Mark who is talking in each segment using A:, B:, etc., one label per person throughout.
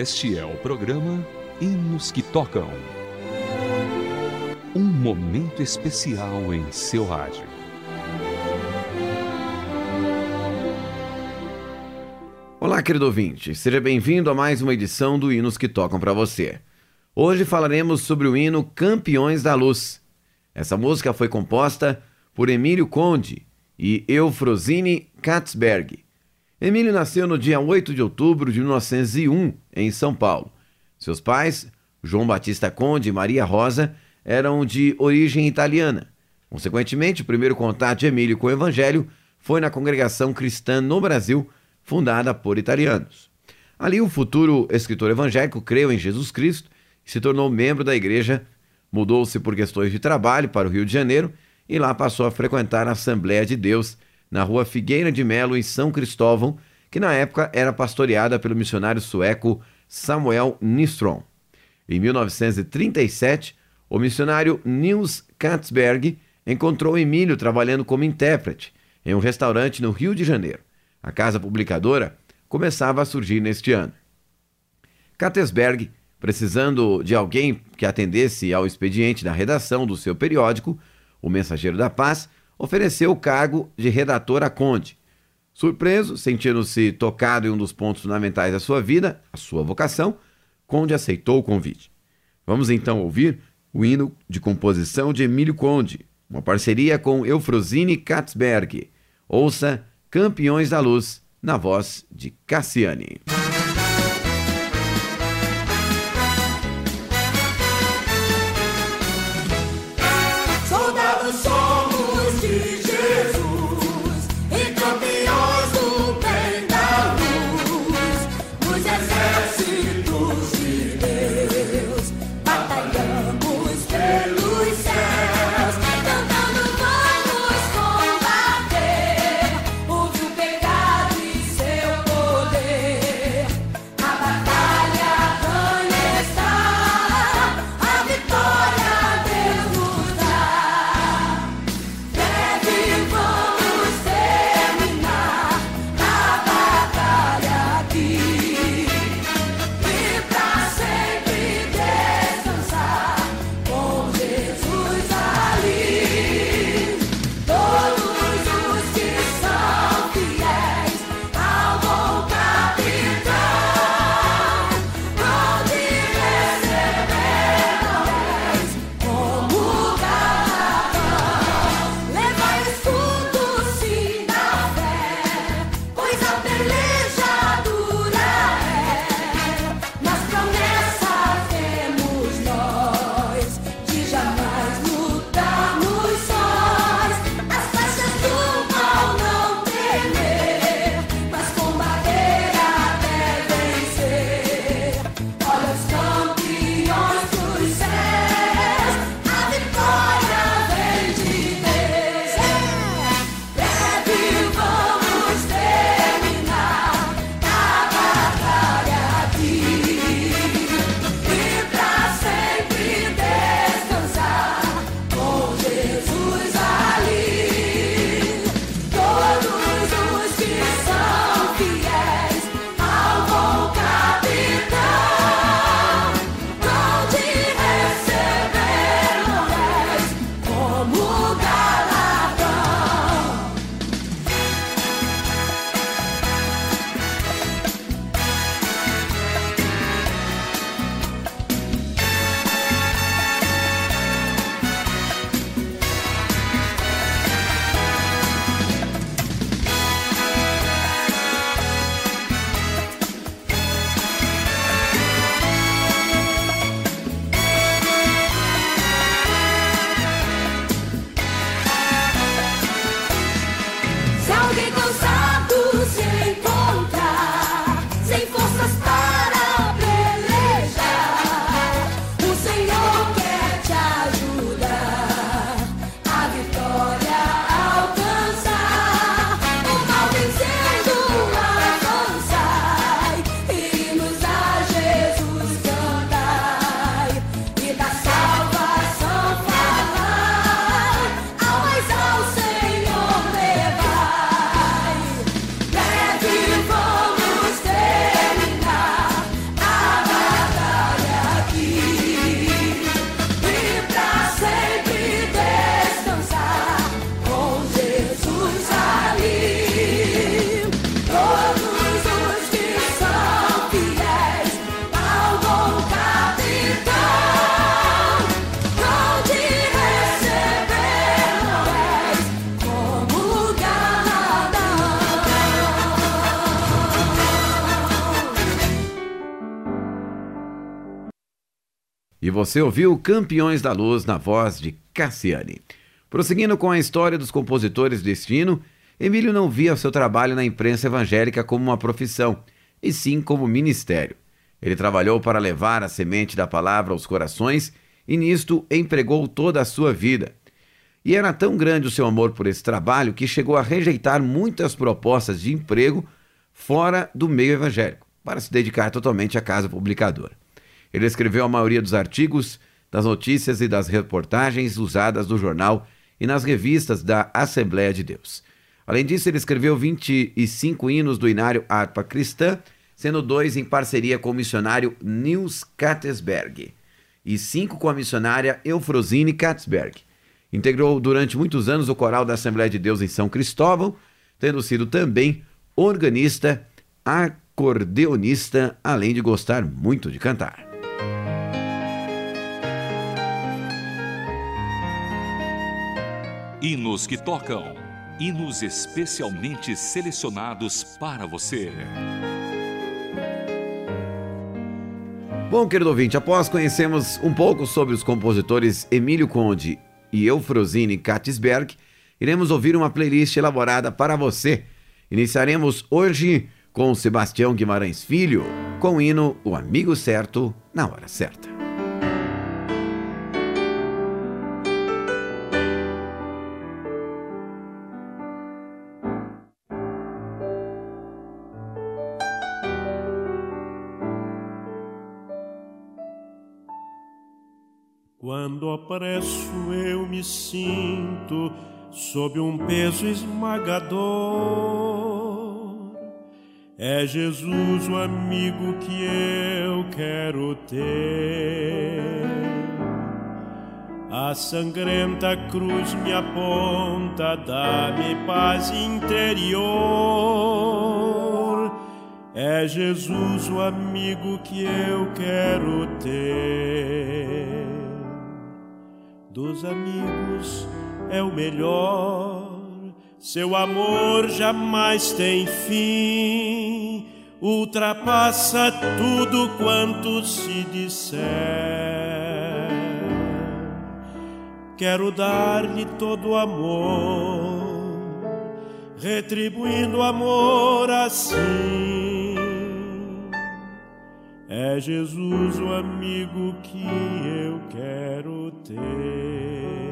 A: Este é o programa Hinos que Tocam. Um momento especial em seu rádio.
B: Olá, querido ouvinte. Seja bem-vindo a mais uma edição do Hinos que Tocam para você. Hoje falaremos sobre o hino Campeões da Luz. Essa música foi composta por Emílio Conde e Eufrosine Katzberg. Emílio nasceu no dia 8 de outubro de 1901, em São Paulo. Seus pais, João Batista Conde e Maria Rosa, eram de origem italiana. Consequentemente, o primeiro contato de Emílio com o Evangelho foi na congregação cristã no Brasil, fundada por italianos. Ali, o futuro escritor evangélico creu em Jesus Cristo e se tornou membro da igreja, mudou-se por questões de trabalho para o Rio de Janeiro e lá passou a frequentar a Assembleia de Deus na rua Figueira de Melo, em São Cristóvão, que na época era pastoreada pelo missionário sueco Samuel Nistrom. Em 1937, o missionário Nils Katzberg encontrou Emílio trabalhando como intérprete em um restaurante no Rio de Janeiro. A casa publicadora começava a surgir neste ano. Katzberg, precisando de alguém que atendesse ao expediente da redação do seu periódico, O Mensageiro da Paz, ofereceu o cargo de redator a Conde. Surpreso, sentindo-se tocado em um dos pontos fundamentais da sua vida, a sua vocação, Conde aceitou o convite. Vamos então ouvir o hino de composição de Emílio Conde, uma parceria com Eufrosine Katzberg. Ouça Campeões da Luz, na voz de Cassiane. Você ouviu Campeões da Luz na voz de Cassiane. Prosseguindo com a história dos compositores deste hino, Emílio não via seu trabalho na imprensa evangélica como uma profissão, e sim como ministério. Ele trabalhou para levar a semente da palavra aos corações e nisto empregou toda a sua vida. E era tão grande o seu amor por esse trabalho que chegou a rejeitar muitas propostas de emprego fora do meio evangélico, para se dedicar totalmente à casa publicadora. Ele escreveu a maioria dos artigos, das notícias e das reportagens usadas no jornal e nas revistas da Assembleia de Deus. Além disso, ele escreveu 25 hinos do inário Harpa Cristã, sendo dois em parceria com o missionário Nils Katzberg e cinco com a missionária Eufrosine Katzberg. Integrou durante muitos anos o coral da Assembleia de Deus em São Cristóvão, tendo sido também organista, acordeonista, além de gostar muito de cantar.
A: Hinos que tocam. Hinos especialmente selecionados para você.
B: Bom, querido ouvinte, após conhecermos um pouco sobre os compositores Emílio Conde e Eufrosine Katzberg, iremos ouvir uma playlist elaborada para você. Iniciaremos hoje com Sebastião Guimarães Filho, com o hino O Amigo Certo na Hora Certa.
C: Quando opresso eu me sinto sob um peso esmagador. É Jesus o amigo que eu quero ter. A sangrenta cruz me aponta, dá-me paz interior. É Jesus o amigo que eu quero ter dos amigos é o melhor. Seu amor jamais tem fim, ultrapassa tudo quanto se disser. Quero dar-lhe todo o amor, retribuindo o amor assim é Jesus o amigo que eu quero ter.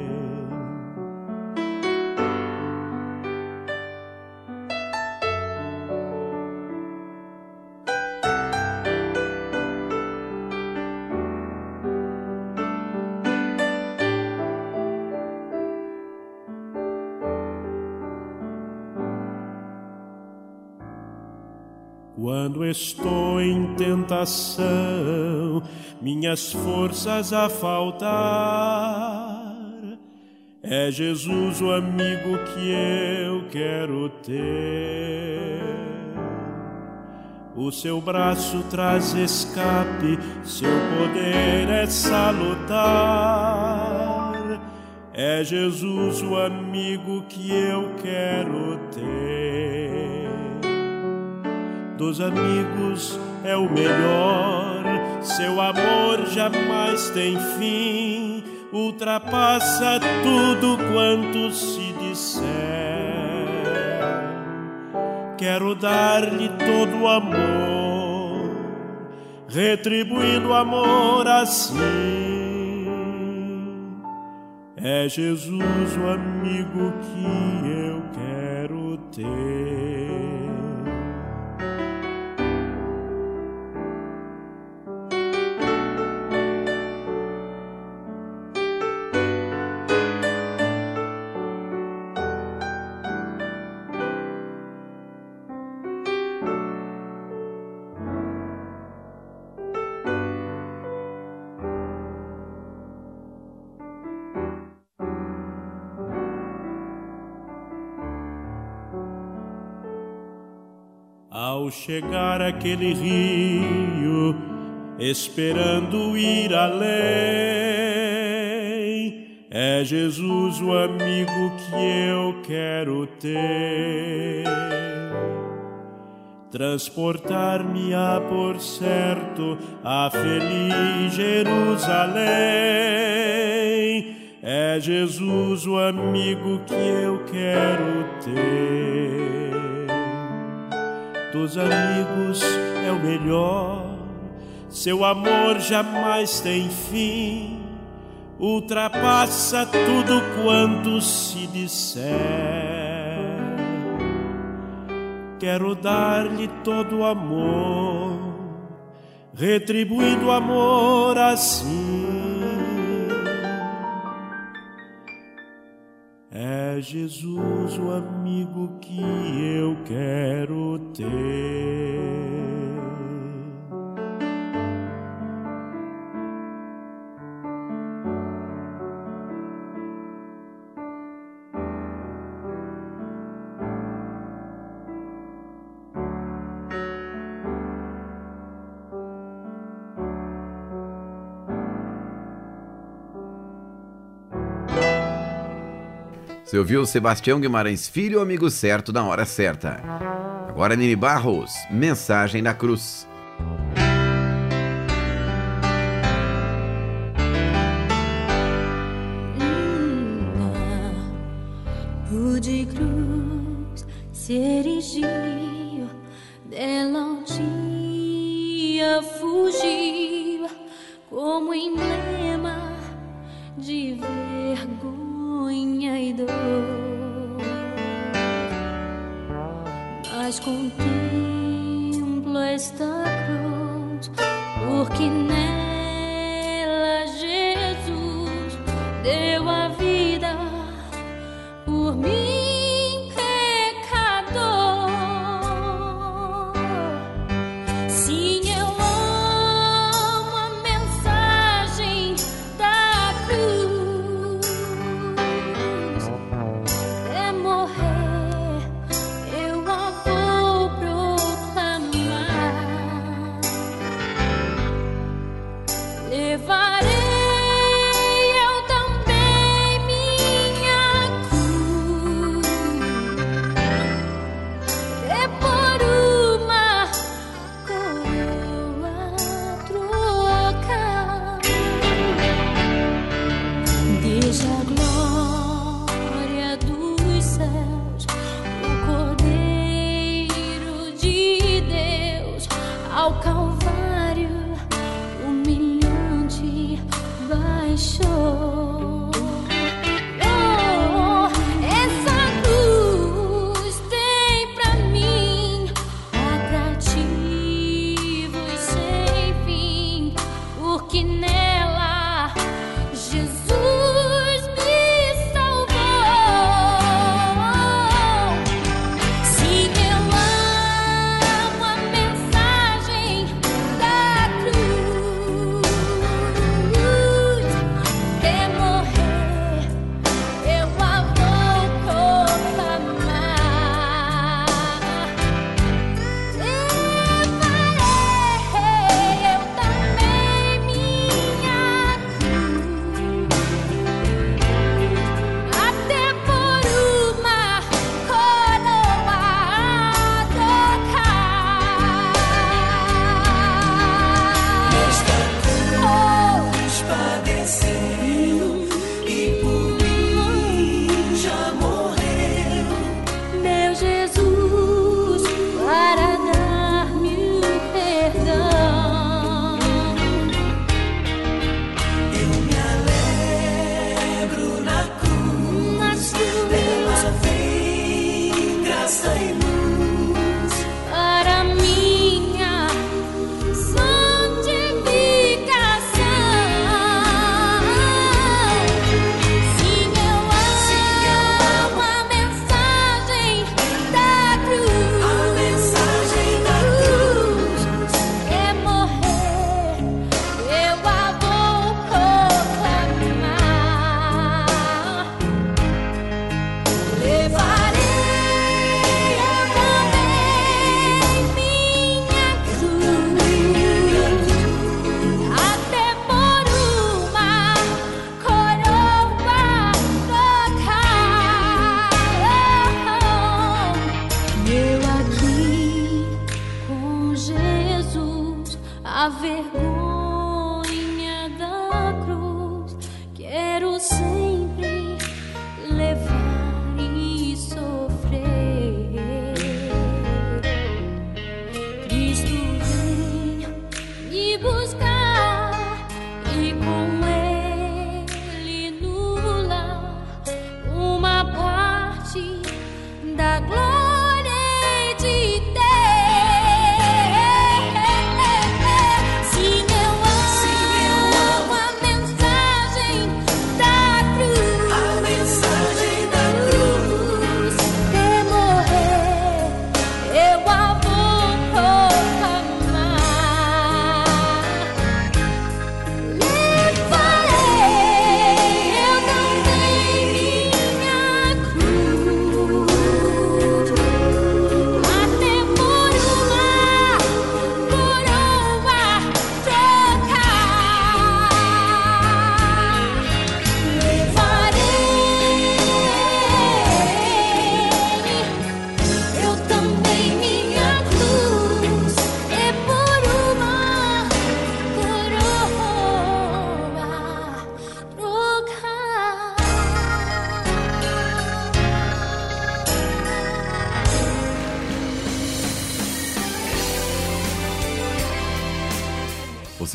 C: Quando estou em tentação, minhas forças a faltar, é Jesus o amigo que eu quero ter. O seu braço traz escape, seu poder é salutar. É Jesus o amigo que eu quero ter dos amigos é o melhor. Seu amor jamais tem fim, ultrapassa tudo quanto se disser. Quero dar-lhe todo o amor, retribuindo o amor assim. É Jesus o amigo que eu quero ter. Ao chegar aquele rio, esperando ir além, é Jesus o amigo que eu quero ter. transportar-me-á por certo a feliz Jerusalém. É Jesus o amigo que eu quero ter. Dos amigos é o melhor, seu amor jamais tem fim, ultrapassa tudo quanto se disser. Quero dar-lhe todo o amor, retribuindo o amor assim. É Jesus o amigo que eu quero ter.
B: Você ouviu Sebastião Guimarães Filho, amigo certo na hora certa. Agora Nini Barros, Mensagem da Cruz.
D: Esta cruz, porque nela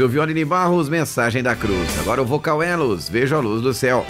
C: Silvione de Barros, Mensagem da Cruz. Agora o vocal Elos, Vejo a Luz do Céu.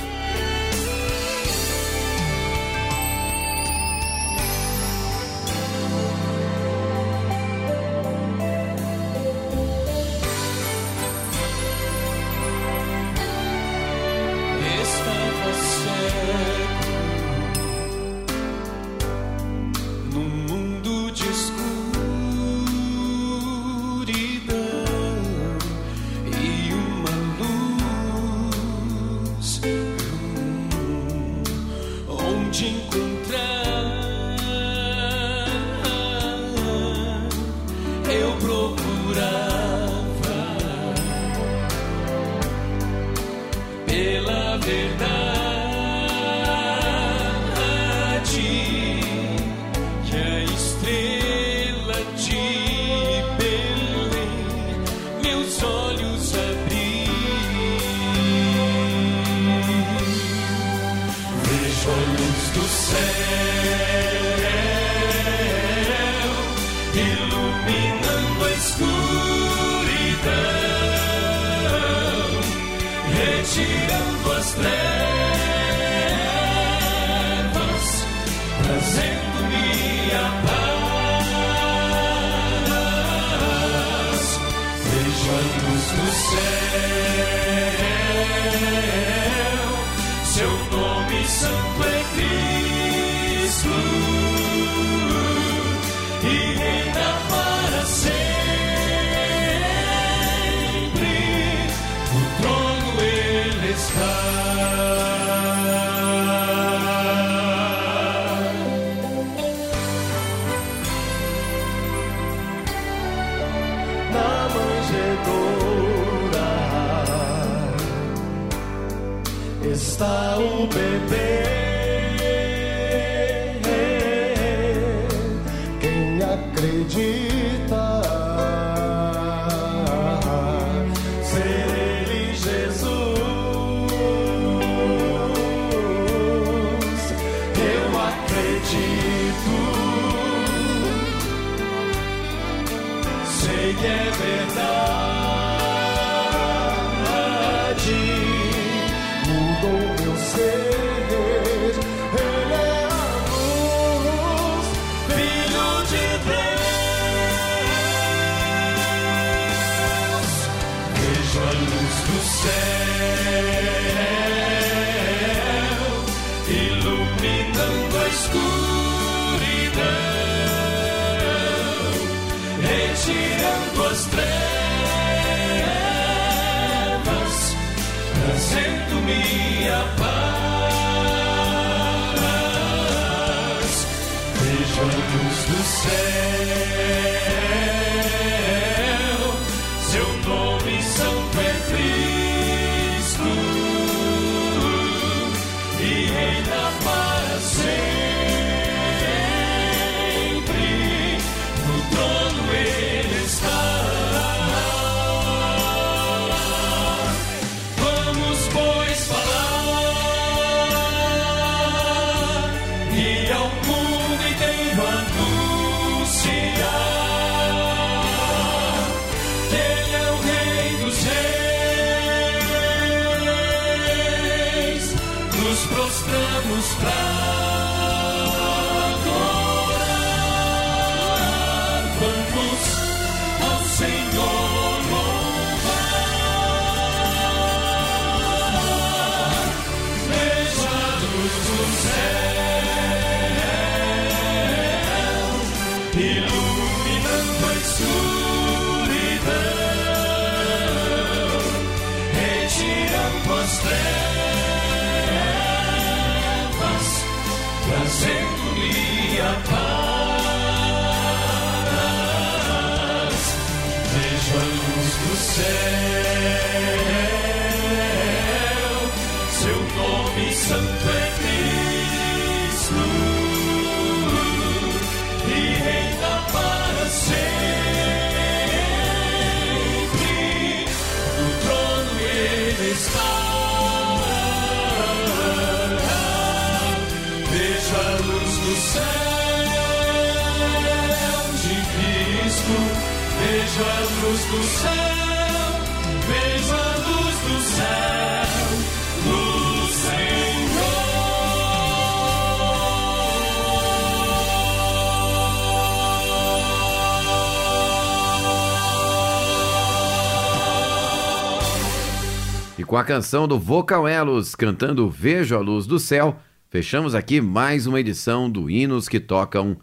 B: Com a canção do Vocal Elos cantando Vejo a Luz do Céu, fechamos aqui mais uma edição do Hinos que Tocam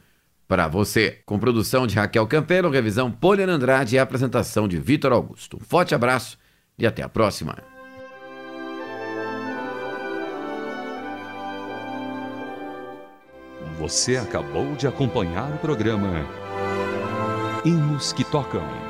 B: para você. Com produção de Raquel Campelo, revisão Poliana Andrade e apresentação de Vitor Augusto. Um forte abraço e até a próxima.
A: Você acabou de acompanhar o programa Hinos que Tocam.